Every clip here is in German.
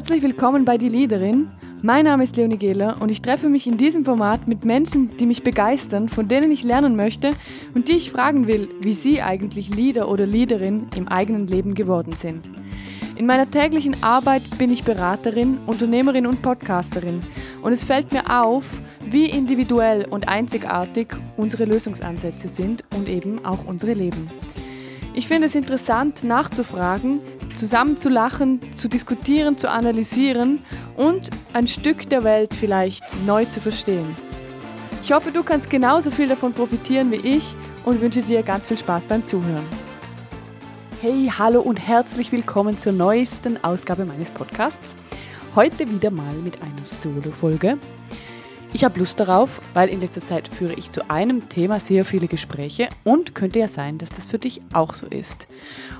Herzlich willkommen bei Die Leaderin. Mein Name ist Leonie Gehler und ich treffe mich in diesem Format mit Menschen, die mich begeistern, von denen ich lernen möchte und die ich fragen will, wie sie eigentlich Leader oder Leaderin im eigenen Leben geworden sind. In meiner täglichen Arbeit bin ich Beraterin, Unternehmerin und Podcasterin und es fällt mir auf, wie individuell und einzigartig unsere Lösungsansätze sind und eben auch unsere Leben. Ich finde es interessant nachzufragen, zusammen zu lachen, zu diskutieren, zu analysieren und ein Stück der Welt vielleicht neu zu verstehen. Ich hoffe, du kannst genauso viel davon profitieren wie ich und wünsche dir ganz viel Spaß beim Zuhören. Hey, hallo und herzlich willkommen zur neuesten Ausgabe meines Podcasts. Heute wieder mal mit einer Solo-Folge. Ich habe Lust darauf, weil in letzter Zeit führe ich zu einem Thema sehr viele Gespräche und könnte ja sein, dass das für dich auch so ist.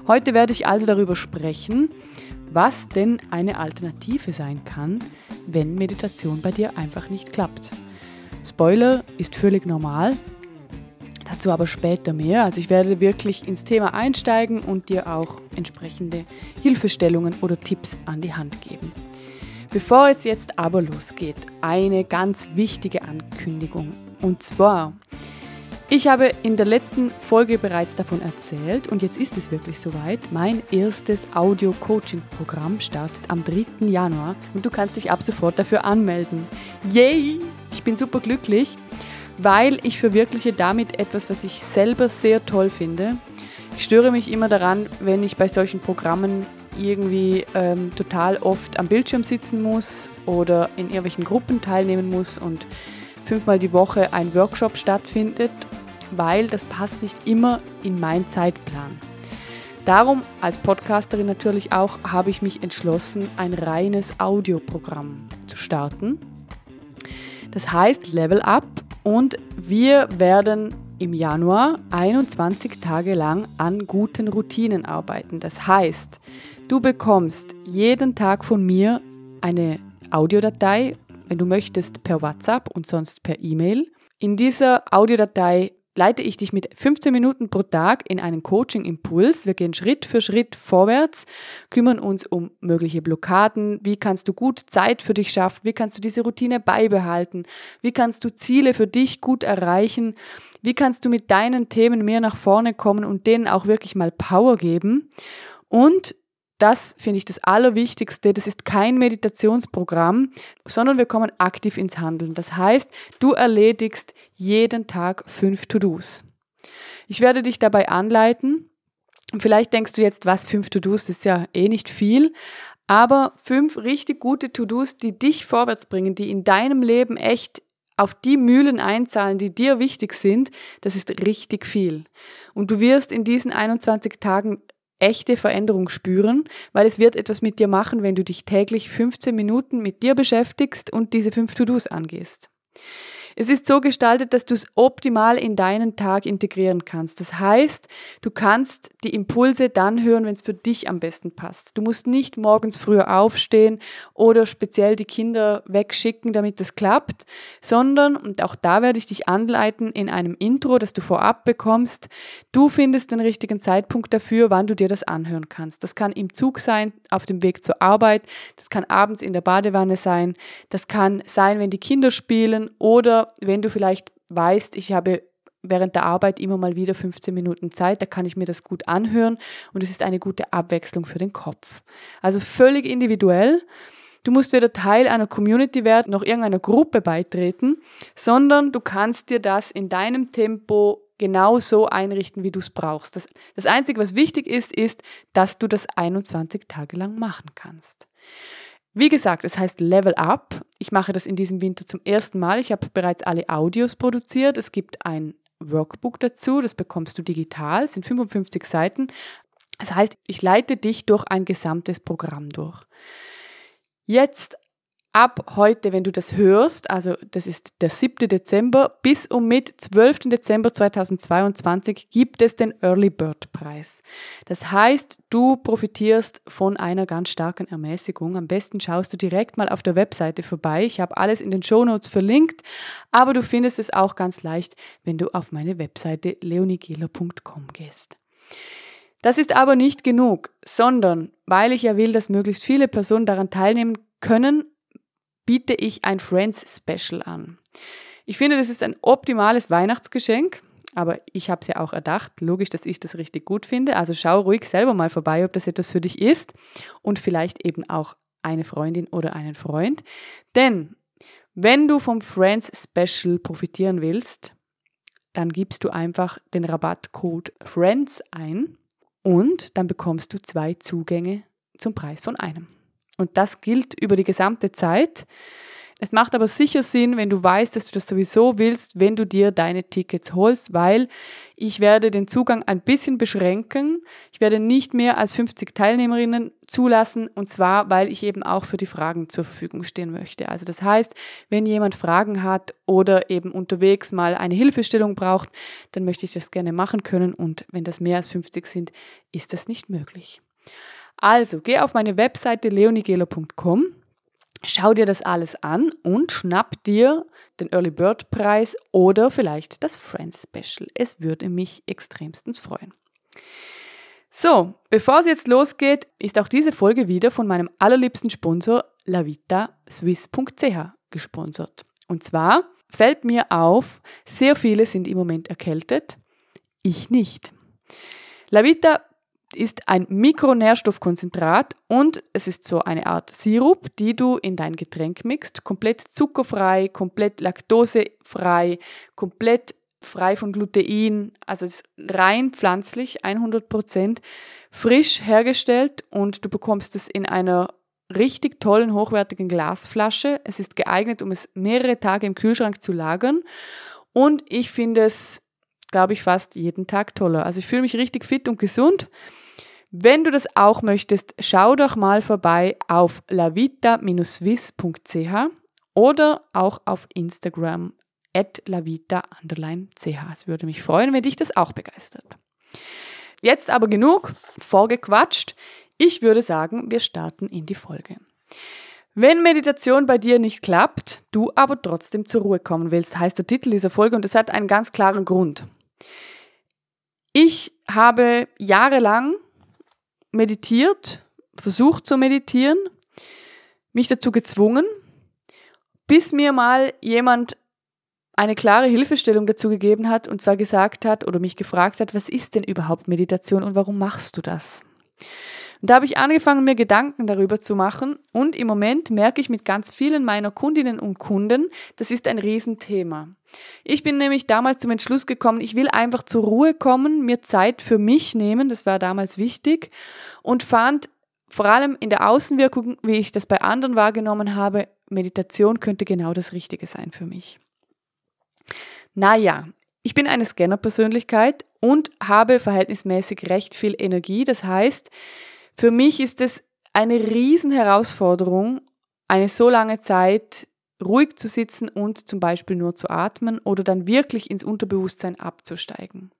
Heute werde ich also darüber sprechen, was denn eine Alternative sein kann, wenn Meditation bei dir einfach nicht klappt. Spoiler ist völlig normal, dazu aber später mehr. Also ich werde wirklich ins Thema einsteigen und dir auch entsprechende Hilfestellungen oder Tipps an die Hand geben. Bevor es jetzt aber losgeht, eine ganz wichtige Ankündigung. Und zwar, ich habe in der letzten Folge bereits davon erzählt und jetzt ist es wirklich soweit. Mein erstes Audio-Coaching-Programm startet am 3. Januar und du kannst dich ab sofort dafür anmelden. Yay! Ich bin super glücklich, weil ich verwirkliche damit etwas, was ich selber sehr toll finde. Ich störe mich immer daran, wenn ich bei solchen Programmen irgendwie ähm, total oft am Bildschirm sitzen muss oder in irgendwelchen Gruppen teilnehmen muss und fünfmal die Woche ein Workshop stattfindet, weil das passt nicht immer in meinen Zeitplan. Darum als Podcasterin natürlich auch habe ich mich entschlossen, ein reines Audioprogramm zu starten. Das heißt Level Up und wir werden im Januar 21 Tage lang an guten Routinen arbeiten. Das heißt, Du bekommst jeden Tag von mir eine Audiodatei, wenn du möchtest, per WhatsApp und sonst per E-Mail. In dieser Audiodatei leite ich dich mit 15 Minuten pro Tag in einen Coaching-Impuls. Wir gehen Schritt für Schritt vorwärts, kümmern uns um mögliche Blockaden. Wie kannst du gut Zeit für dich schaffen? Wie kannst du diese Routine beibehalten? Wie kannst du Ziele für dich gut erreichen? Wie kannst du mit deinen Themen mehr nach vorne kommen und denen auch wirklich mal Power geben? Und das finde ich das Allerwichtigste. Das ist kein Meditationsprogramm, sondern wir kommen aktiv ins Handeln. Das heißt, du erledigst jeden Tag fünf To-Dos. Ich werde dich dabei anleiten. Vielleicht denkst du jetzt, was fünf To-Dos ist ja eh nicht viel. Aber fünf richtig gute To-Dos, die dich vorwärts bringen, die in deinem Leben echt auf die Mühlen einzahlen, die dir wichtig sind, das ist richtig viel. Und du wirst in diesen 21 Tagen echte Veränderung spüren, weil es wird etwas mit dir machen, wenn du dich täglich 15 Minuten mit dir beschäftigst und diese fünf To-Dos angehst. Es ist so gestaltet, dass du es optimal in deinen Tag integrieren kannst. Das heißt, du kannst die Impulse dann hören, wenn es für dich am besten passt. Du musst nicht morgens früher aufstehen oder speziell die Kinder wegschicken, damit das klappt, sondern, und auch da werde ich dich anleiten in einem Intro, das du vorab bekommst, du findest den richtigen Zeitpunkt dafür, wann du dir das anhören kannst. Das kann im Zug sein, auf dem Weg zur Arbeit, das kann abends in der Badewanne sein, das kann sein, wenn die Kinder spielen oder wenn du vielleicht weißt, ich habe während der Arbeit immer mal wieder 15 Minuten Zeit, da kann ich mir das gut anhören und es ist eine gute Abwechslung für den Kopf. Also völlig individuell. Du musst weder Teil einer Community werden, noch irgendeiner Gruppe beitreten, sondern du kannst dir das in deinem Tempo genau so einrichten, wie du es brauchst. Das, das Einzige, was wichtig ist, ist, dass du das 21 Tage lang machen kannst. Wie gesagt, es heißt Level Up. Ich mache das in diesem Winter zum ersten Mal. Ich habe bereits alle Audios produziert. Es gibt ein Workbook dazu, das bekommst du digital, es sind 55 Seiten. Das heißt, ich leite dich durch ein gesamtes Programm durch. Jetzt ab heute, wenn du das hörst, also das ist der 7. Dezember, bis um mit 12. Dezember 2022 gibt es den Early Bird Preis. Das heißt, du profitierst von einer ganz starken Ermäßigung. Am besten schaust du direkt mal auf der Webseite vorbei. Ich habe alles in den Show Notes verlinkt, aber du findest es auch ganz leicht, wenn du auf meine Webseite leonigela.com gehst. Das ist aber nicht genug, sondern weil ich ja will, dass möglichst viele Personen daran teilnehmen können, biete ich ein Friends Special an. Ich finde, das ist ein optimales Weihnachtsgeschenk, aber ich habe es ja auch erdacht. Logisch, dass ich das richtig gut finde. Also schau ruhig selber mal vorbei, ob das etwas für dich ist und vielleicht eben auch eine Freundin oder einen Freund. Denn wenn du vom Friends Special profitieren willst, dann gibst du einfach den Rabattcode FRIENDS ein und dann bekommst du zwei Zugänge zum Preis von einem. Und das gilt über die gesamte Zeit. Es macht aber sicher Sinn, wenn du weißt, dass du das sowieso willst, wenn du dir deine Tickets holst, weil ich werde den Zugang ein bisschen beschränken. Ich werde nicht mehr als 50 Teilnehmerinnen zulassen und zwar, weil ich eben auch für die Fragen zur Verfügung stehen möchte. Also das heißt, wenn jemand Fragen hat oder eben unterwegs mal eine Hilfestellung braucht, dann möchte ich das gerne machen können und wenn das mehr als 50 sind, ist das nicht möglich. Also, geh auf meine Webseite leonigelo.com Schau dir das alles an und schnapp dir den Early Bird Preis oder vielleicht das Friends Special. Es würde mich extremstens freuen. So, bevor es jetzt losgeht, ist auch diese Folge wieder von meinem allerliebsten Sponsor lavitaswiss.ch gesponsert. Und zwar fällt mir auf, sehr viele sind im Moment erkältet, ich nicht. Lavita ist ein Mikronährstoffkonzentrat und es ist so eine Art Sirup, die du in dein Getränk mixt. Komplett zuckerfrei, komplett laktosefrei, komplett frei von Glutein, also ist rein pflanzlich, 100% frisch hergestellt und du bekommst es in einer richtig tollen, hochwertigen Glasflasche. Es ist geeignet, um es mehrere Tage im Kühlschrank zu lagern und ich finde es glaube ich, fast jeden Tag toller. Also ich fühle mich richtig fit und gesund. Wenn du das auch möchtest, schau doch mal vorbei auf lavita-swiss.ch oder auch auf Instagram at lavita-ch. Es würde mich freuen, wenn dich das auch begeistert. Jetzt aber genug vorgequatscht. Ich würde sagen, wir starten in die Folge. Wenn Meditation bei dir nicht klappt, du aber trotzdem zur Ruhe kommen willst, heißt der Titel dieser Folge und es hat einen ganz klaren Grund. Ich habe jahrelang meditiert, versucht zu meditieren, mich dazu gezwungen, bis mir mal jemand eine klare Hilfestellung dazu gegeben hat und zwar gesagt hat oder mich gefragt hat, was ist denn überhaupt Meditation und warum machst du das? Und da habe ich angefangen, mir Gedanken darüber zu machen. Und im Moment merke ich mit ganz vielen meiner Kundinnen und Kunden, das ist ein Riesenthema. Ich bin nämlich damals zum Entschluss gekommen, ich will einfach zur Ruhe kommen, mir Zeit für mich nehmen, das war damals wichtig, und fand vor allem in der Außenwirkung, wie ich das bei anderen wahrgenommen habe, Meditation könnte genau das Richtige sein für mich. Naja, ich bin eine Scanner-Persönlichkeit und habe verhältnismäßig recht viel Energie. Das heißt, für mich ist es eine Riesenherausforderung, eine so lange Zeit ruhig zu sitzen und zum Beispiel nur zu atmen oder dann wirklich ins Unterbewusstsein abzusteigen.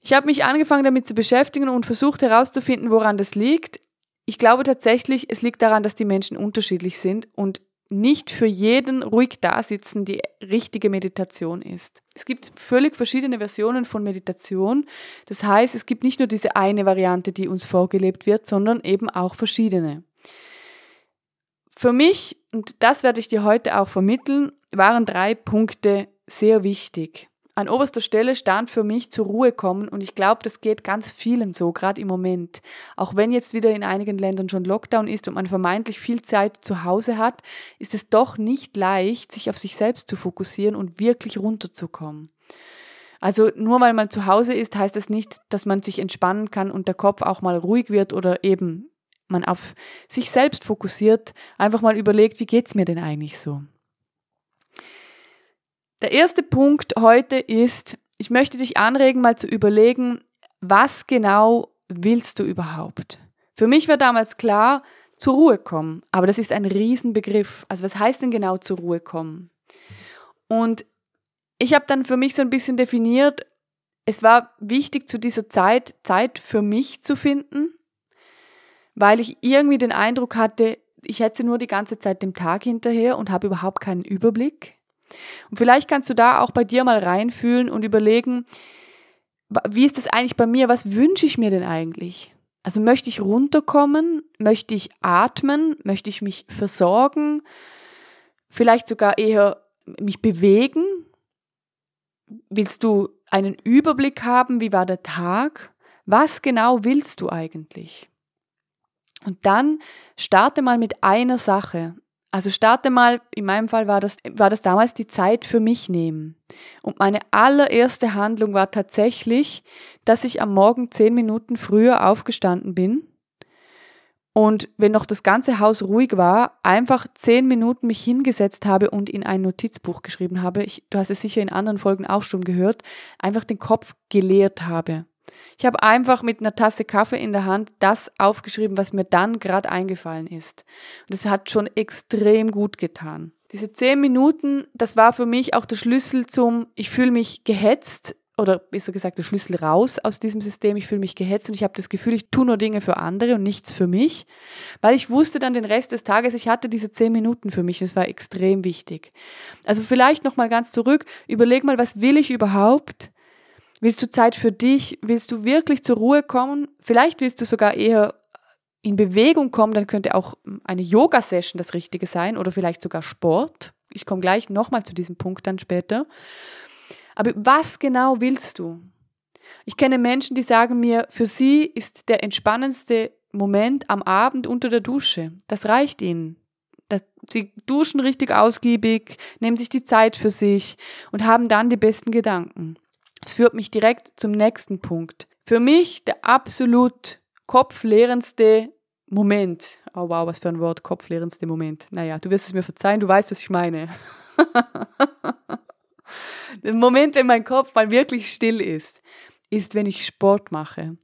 Ich habe mich angefangen damit zu beschäftigen und versucht herauszufinden, woran das liegt. Ich glaube tatsächlich, es liegt daran, dass die Menschen unterschiedlich sind und nicht für jeden ruhig dasitzen die richtige Meditation ist. Es gibt völlig verschiedene Versionen von Meditation. Das heißt, es gibt nicht nur diese eine Variante, die uns vorgelebt wird, sondern eben auch verschiedene. Für mich, und das werde ich dir heute auch vermitteln, waren drei Punkte sehr wichtig an oberster Stelle stand für mich zur Ruhe kommen und ich glaube, das geht ganz vielen so, gerade im Moment. Auch wenn jetzt wieder in einigen Ländern schon Lockdown ist und man vermeintlich viel Zeit zu Hause hat, ist es doch nicht leicht, sich auf sich selbst zu fokussieren und wirklich runterzukommen. Also nur weil man zu Hause ist, heißt das nicht, dass man sich entspannen kann und der Kopf auch mal ruhig wird oder eben man auf sich selbst fokussiert, einfach mal überlegt, wie geht's mir denn eigentlich so? Der erste Punkt heute ist, ich möchte dich anregen, mal zu überlegen, was genau willst du überhaupt? Für mich war damals klar, zur Ruhe kommen, aber das ist ein Riesenbegriff. Also was heißt denn genau zur Ruhe kommen? Und ich habe dann für mich so ein bisschen definiert, es war wichtig zu dieser Zeit, Zeit für mich zu finden, weil ich irgendwie den Eindruck hatte, ich hetze nur die ganze Zeit dem Tag hinterher und habe überhaupt keinen Überblick. Und vielleicht kannst du da auch bei dir mal reinfühlen und überlegen, wie ist das eigentlich bei mir? Was wünsche ich mir denn eigentlich? Also möchte ich runterkommen, möchte ich atmen, möchte ich mich versorgen, vielleicht sogar eher mich bewegen? Willst du einen Überblick haben, wie war der Tag? Was genau willst du eigentlich? Und dann starte mal mit einer Sache. Also starte mal, in meinem Fall war das, war das damals die Zeit für mich nehmen. Und meine allererste Handlung war tatsächlich, dass ich am Morgen zehn Minuten früher aufgestanden bin und wenn noch das ganze Haus ruhig war, einfach zehn Minuten mich hingesetzt habe und in ein Notizbuch geschrieben habe. Ich, du hast es sicher in anderen Folgen auch schon gehört, einfach den Kopf geleert habe. Ich habe einfach mit einer Tasse Kaffee in der Hand das aufgeschrieben, was mir dann gerade eingefallen ist. Und es hat schon extrem gut getan. Diese zehn Minuten, das war für mich auch der Schlüssel zum, ich fühle mich gehetzt oder besser gesagt der Schlüssel raus aus diesem System. Ich fühle mich gehetzt und ich habe das Gefühl, ich tue nur Dinge für andere und nichts für mich, weil ich wusste dann den Rest des Tages, ich hatte diese zehn Minuten für mich. Das war extrem wichtig. Also vielleicht noch mal ganz zurück. Überleg mal, was will ich überhaupt? Willst du Zeit für dich? Willst du wirklich zur Ruhe kommen? Vielleicht willst du sogar eher in Bewegung kommen, dann könnte auch eine Yoga-Session das Richtige sein oder vielleicht sogar Sport. Ich komme gleich nochmal zu diesem Punkt dann später. Aber was genau willst du? Ich kenne Menschen, die sagen mir, für sie ist der entspannendste Moment am Abend unter der Dusche. Das reicht ihnen. Sie duschen richtig ausgiebig, nehmen sich die Zeit für sich und haben dann die besten Gedanken. Das führt mich direkt zum nächsten Punkt. Für mich der absolut kopflehrendste Moment. Oh wow, was für ein Wort, kopflehrendste Moment. Naja, du wirst es mir verzeihen, du weißt, was ich meine. der Moment, wenn mein Kopf mal wirklich still ist, ist, wenn ich Sport mache.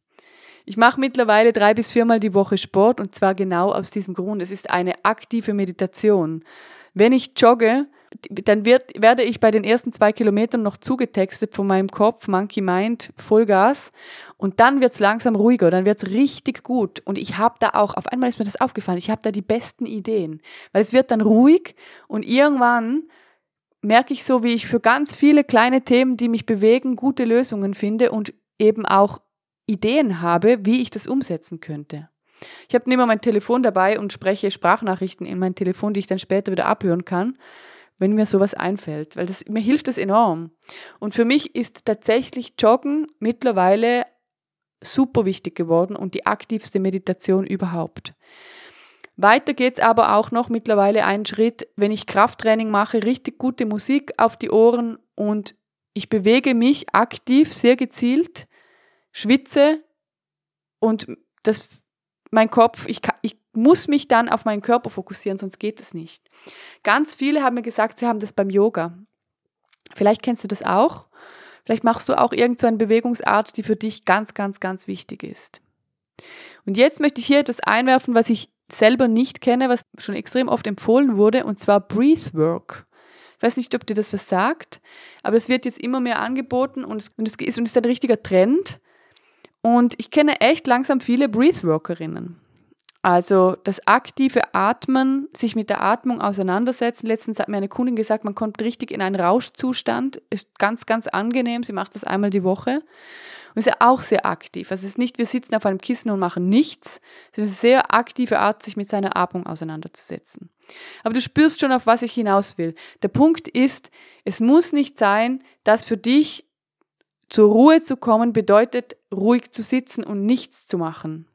Ich mache mittlerweile drei bis viermal die Woche Sport und zwar genau aus diesem Grund. Es ist eine aktive Meditation. Wenn ich jogge, dann wird, werde ich bei den ersten zwei Kilometern noch zugetextet von meinem Kopf, Monkey Mind, Vollgas. Und dann wird's langsam ruhiger, dann wird's richtig gut. Und ich habe da auch, auf einmal ist mir das aufgefallen, ich habe da die besten Ideen. Weil es wird dann ruhig und irgendwann merke ich so, wie ich für ganz viele kleine Themen, die mich bewegen, gute Lösungen finde und eben auch Ideen habe, wie ich das umsetzen könnte. Ich habe immer mein Telefon dabei und spreche Sprachnachrichten in mein Telefon, die ich dann später wieder abhören kann wenn mir sowas einfällt, weil das, mir hilft das enorm. Und für mich ist tatsächlich Joggen mittlerweile super wichtig geworden und die aktivste Meditation überhaupt. Weiter geht's aber auch noch mittlerweile einen Schritt, wenn ich Krafttraining mache, richtig gute Musik auf die Ohren und ich bewege mich aktiv, sehr gezielt, schwitze und das, mein Kopf, ich, ich muss mich dann auf meinen Körper fokussieren, sonst geht es nicht. Ganz viele haben mir gesagt, sie haben das beim Yoga. Vielleicht kennst du das auch. Vielleicht machst du auch irgendeine so Bewegungsart, die für dich ganz, ganz, ganz wichtig ist. Und jetzt möchte ich hier etwas einwerfen, was ich selber nicht kenne, was schon extrem oft empfohlen wurde, und zwar Breathwork. Ich weiß nicht, ob dir das was sagt, aber es wird jetzt immer mehr angeboten und es, und es, ist, und ist ein richtiger Trend. Und ich kenne echt langsam viele Breathworkerinnen. Also das aktive Atmen, sich mit der Atmung auseinandersetzen. Letztens hat mir eine Kundin gesagt, man kommt richtig in einen Rauschzustand. Ist ganz, ganz angenehm. Sie macht das einmal die Woche. Und ist ja auch sehr aktiv. Also es ist nicht, wir sitzen auf einem Kissen und machen nichts, es ist eine sehr aktive Art, sich mit seiner Atmung auseinanderzusetzen. Aber du spürst schon, auf was ich hinaus will. Der Punkt ist, es muss nicht sein, dass für dich zur Ruhe zu kommen bedeutet, ruhig zu sitzen und nichts zu machen.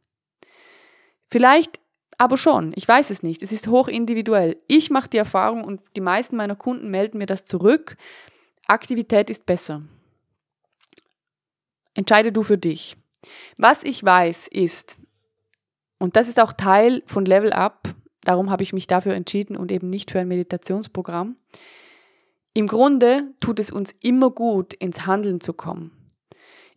Vielleicht aber schon, ich weiß es nicht. Es ist hoch individuell. Ich mache die Erfahrung und die meisten meiner Kunden melden mir das zurück. Aktivität ist besser. Entscheide du für dich. Was ich weiß ist, und das ist auch Teil von Level Up, darum habe ich mich dafür entschieden und eben nicht für ein Meditationsprogramm. Im Grunde tut es uns immer gut, ins Handeln zu kommen.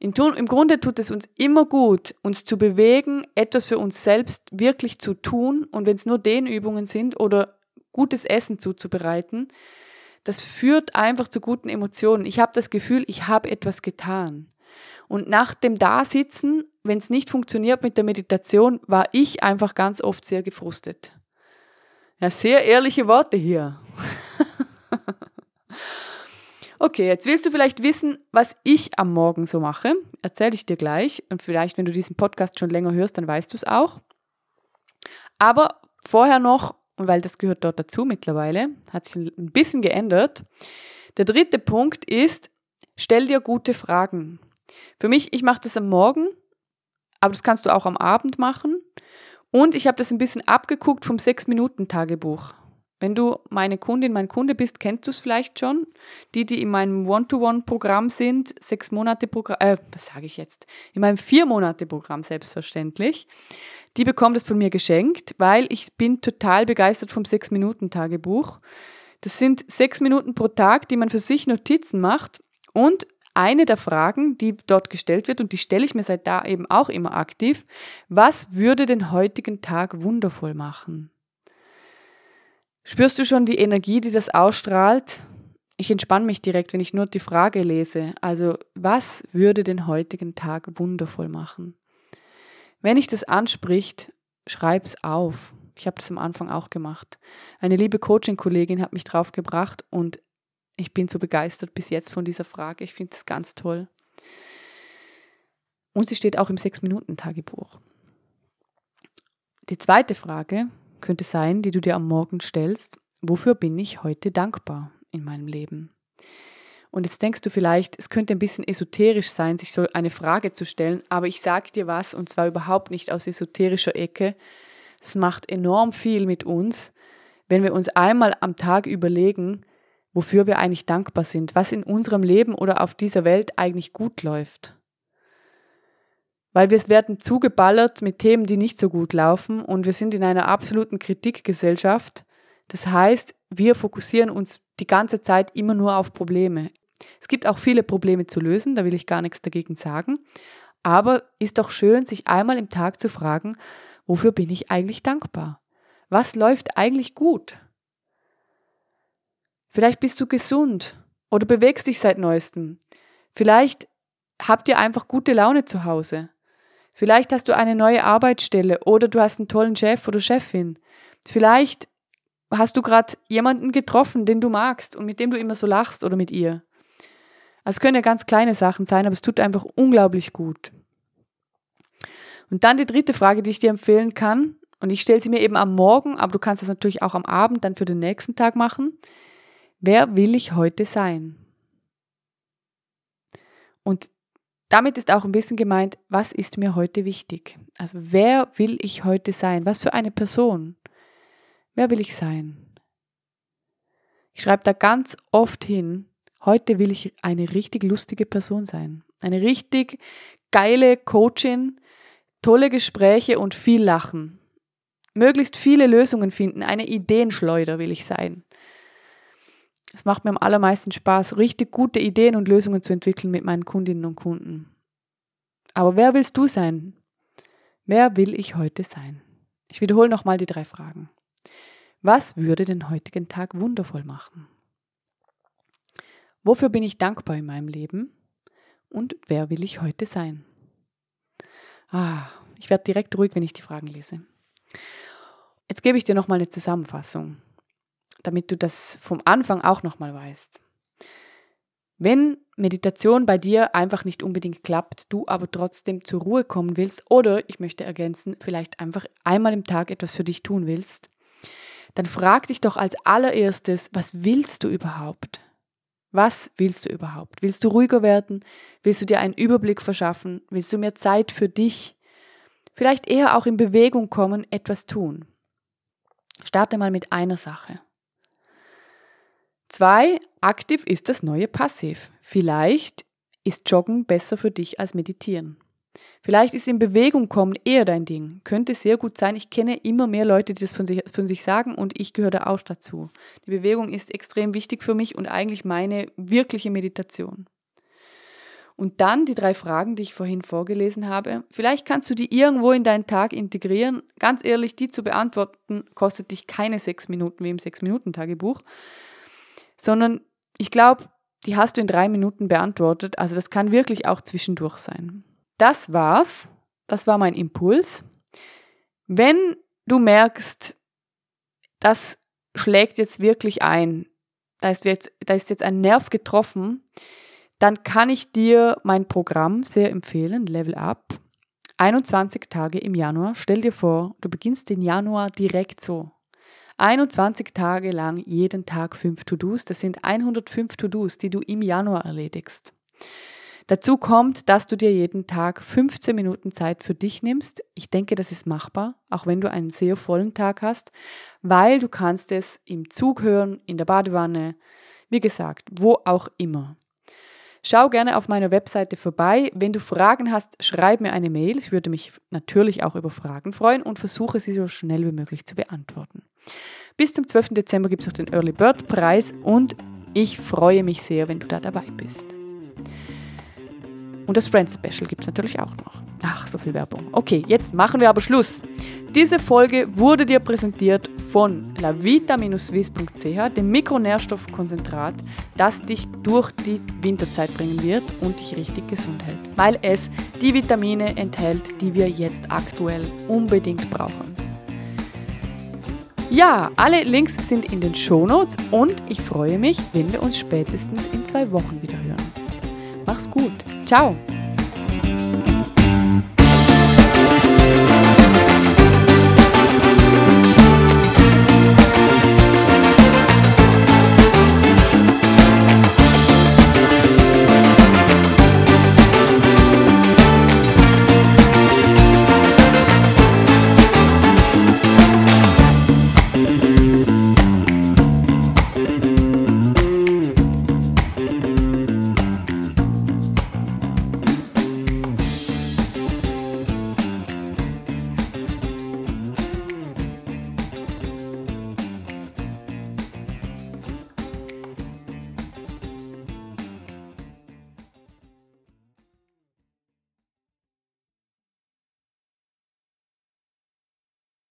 Im Grunde tut es uns immer gut, uns zu bewegen, etwas für uns selbst wirklich zu tun und wenn es nur Dehnübungen sind oder gutes Essen zuzubereiten, das führt einfach zu guten Emotionen. Ich habe das Gefühl, ich habe etwas getan. Und nach dem Dasitzen, wenn es nicht funktioniert mit der Meditation, war ich einfach ganz oft sehr gefrustet. Ja, sehr ehrliche Worte hier. Okay, jetzt willst du vielleicht wissen, was ich am Morgen so mache. Erzähle ich dir gleich. Und vielleicht, wenn du diesen Podcast schon länger hörst, dann weißt du es auch. Aber vorher noch, und weil das gehört dort dazu mittlerweile, hat sich ein bisschen geändert. Der dritte Punkt ist, stell dir gute Fragen. Für mich, ich mache das am Morgen, aber das kannst du auch am Abend machen. Und ich habe das ein bisschen abgeguckt vom 6-Minuten-Tagebuch. Wenn du meine Kundin, mein Kunde bist, kennst du es vielleicht schon. Die, die in meinem One-to-One-Programm sind, sechs Monate Programm, äh, was sage ich jetzt? In meinem vier Monate Programm selbstverständlich. Die bekommt es von mir geschenkt, weil ich bin total begeistert vom sechs Minuten Tagebuch. Das sind sechs Minuten pro Tag, die man für sich Notizen macht und eine der Fragen, die dort gestellt wird, und die stelle ich mir seit da eben auch immer aktiv, was würde den heutigen Tag wundervoll machen? Spürst du schon die Energie, die das ausstrahlt? Ich entspanne mich direkt, wenn ich nur die Frage lese. Also, was würde den heutigen Tag wundervoll machen? Wenn ich das anspricht, schreib's auf. Ich habe das am Anfang auch gemacht. Eine liebe Coaching-Kollegin hat mich drauf gebracht und ich bin so begeistert bis jetzt von dieser Frage. Ich finde es ganz toll. Und sie steht auch im Sechs-Minuten-Tagebuch. Die zweite Frage könnte sein, die du dir am Morgen stellst, wofür bin ich heute dankbar in meinem Leben? Und jetzt denkst du vielleicht, es könnte ein bisschen esoterisch sein, sich so eine Frage zu stellen, aber ich sage dir was, und zwar überhaupt nicht aus esoterischer Ecke. Es macht enorm viel mit uns, wenn wir uns einmal am Tag überlegen, wofür wir eigentlich dankbar sind, was in unserem Leben oder auf dieser Welt eigentlich gut läuft. Weil wir werden zugeballert mit Themen, die nicht so gut laufen und wir sind in einer absoluten Kritikgesellschaft. Das heißt, wir fokussieren uns die ganze Zeit immer nur auf Probleme. Es gibt auch viele Probleme zu lösen, da will ich gar nichts dagegen sagen. Aber ist doch schön, sich einmal im Tag zu fragen, wofür bin ich eigentlich dankbar? Was läuft eigentlich gut? Vielleicht bist du gesund oder bewegst dich seit neuestem. Vielleicht habt ihr einfach gute Laune zu Hause. Vielleicht hast du eine neue Arbeitsstelle oder du hast einen tollen Chef oder Chefin. Vielleicht hast du gerade jemanden getroffen, den du magst und mit dem du immer so lachst oder mit ihr. Es können ja ganz kleine Sachen sein, aber es tut einfach unglaublich gut. Und dann die dritte Frage, die ich dir empfehlen kann, und ich stelle sie mir eben am Morgen, aber du kannst das natürlich auch am Abend dann für den nächsten Tag machen. Wer will ich heute sein? Und damit ist auch ein bisschen gemeint, was ist mir heute wichtig? Also wer will ich heute sein? Was für eine Person? Wer will ich sein? Ich schreibe da ganz oft hin, heute will ich eine richtig lustige Person sein. Eine richtig geile Coachin, tolle Gespräche und viel Lachen. Möglichst viele Lösungen finden, eine Ideenschleuder will ich sein. Es macht mir am allermeisten Spaß, richtig gute Ideen und Lösungen zu entwickeln mit meinen Kundinnen und Kunden. Aber wer willst du sein? Wer will ich heute sein? Ich wiederhole nochmal die drei Fragen. Was würde den heutigen Tag wundervoll machen? Wofür bin ich dankbar in meinem Leben? Und wer will ich heute sein? Ah, ich werde direkt ruhig, wenn ich die Fragen lese. Jetzt gebe ich dir nochmal eine Zusammenfassung damit du das vom Anfang auch nochmal weißt. Wenn Meditation bei dir einfach nicht unbedingt klappt, du aber trotzdem zur Ruhe kommen willst oder, ich möchte ergänzen, vielleicht einfach einmal im Tag etwas für dich tun willst, dann frag dich doch als allererstes, was willst du überhaupt? Was willst du überhaupt? Willst du ruhiger werden? Willst du dir einen Überblick verschaffen? Willst du mehr Zeit für dich? Vielleicht eher auch in Bewegung kommen, etwas tun. Starte mal mit einer Sache. Zwei, aktiv ist das neue Passiv. Vielleicht ist Joggen besser für dich als Meditieren. Vielleicht ist in Bewegung kommen eher dein Ding. Könnte sehr gut sein. Ich kenne immer mehr Leute, die das von sich, von sich sagen und ich gehöre da auch dazu. Die Bewegung ist extrem wichtig für mich und eigentlich meine wirkliche Meditation. Und dann die drei Fragen, die ich vorhin vorgelesen habe. Vielleicht kannst du die irgendwo in deinen Tag integrieren. Ganz ehrlich, die zu beantworten, kostet dich keine sechs Minuten wie im Sechs-Minuten-Tagebuch sondern ich glaube, die hast du in drei Minuten beantwortet. Also das kann wirklich auch zwischendurch sein. Das war's. Das war mein Impuls. Wenn du merkst, das schlägt jetzt wirklich ein, da ist jetzt, da ist jetzt ein Nerv getroffen, dann kann ich dir mein Programm sehr empfehlen, Level Up. 21 Tage im Januar. Stell dir vor, du beginnst den Januar direkt so. 21 Tage lang jeden Tag 5 To-Dos. Das sind 105 To-Dos, die du im Januar erledigst. Dazu kommt, dass du dir jeden Tag 15 Minuten Zeit für dich nimmst. Ich denke, das ist machbar, auch wenn du einen sehr vollen Tag hast, weil du kannst es im Zug hören, in der Badewanne, wie gesagt, wo auch immer. Schau gerne auf meiner Webseite vorbei. Wenn du Fragen hast, schreib mir eine Mail. Ich würde mich natürlich auch über Fragen freuen und versuche sie so schnell wie möglich zu beantworten. Bis zum 12. Dezember gibt es noch den Early Bird Preis und ich freue mich sehr, wenn du da dabei bist. Und das Friends Special gibt es natürlich auch noch. Ach, so viel Werbung. Okay, jetzt machen wir aber Schluss. Diese Folge wurde dir präsentiert von lavita-swiss.ch, dem Mikronährstoffkonzentrat, das dich durch die Winterzeit bringen wird und dich richtig gesund hält, weil es die Vitamine enthält, die wir jetzt aktuell unbedingt brauchen. Ja, alle Links sind in den Shownotes und ich freue mich, wenn wir uns spätestens in zwei Wochen wieder hören. Mach's gut. Ciao.